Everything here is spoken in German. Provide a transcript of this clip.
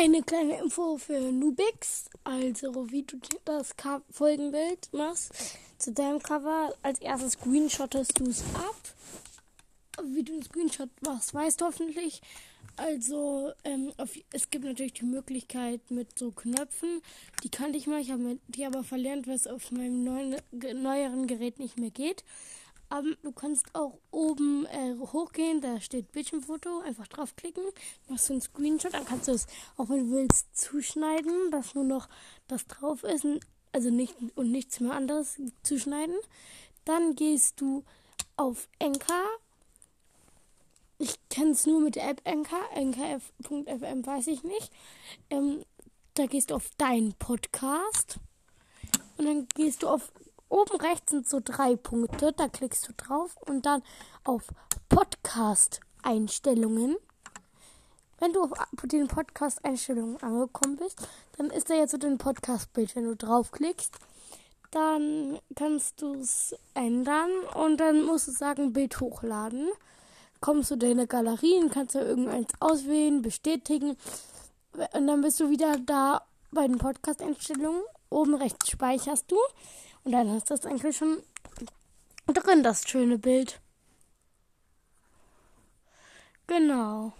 Eine kleine Info für Nubix. Also, wie du das Co Folgenbild machst zu deinem Cover. Als erstes screenshottest du es ab. Wie du einen Screenshot machst, weißt du hoffentlich. Also, ähm, auf, es gibt natürlich die Möglichkeit mit so Knöpfen. Die kannte ich mal. Ich habe die aber verlernt, es auf meinem neuen, neueren Gerät nicht mehr geht. Aber du kannst auch oben äh, hochgehen, da steht Bildschirmfoto, einfach draufklicken, machst du einen Screenshot, dann kannst du es auch wenn du willst zuschneiden, dass nur noch das drauf ist, also nicht und nichts mehr anderes zuschneiden. Dann gehst du auf Enka. Ich kenne es nur mit der App Enka, enka.fm weiß ich nicht. Ähm, da gehst du auf deinen Podcast und dann gehst du auf Oben rechts sind so drei Punkte, da klickst du drauf und dann auf Podcast-Einstellungen. Wenn du auf den Podcast-Einstellungen angekommen bist, dann ist da jetzt so dein Podcast-Bild. Wenn du draufklickst, dann kannst du es ändern und dann musst du sagen Bild hochladen. Kommst du deine Galerien, kannst du irgendeins auswählen, bestätigen und dann bist du wieder da bei den Podcast-Einstellungen. Oben rechts speicherst du und dann hast du das eigentlich schon drin, das schöne Bild. Genau.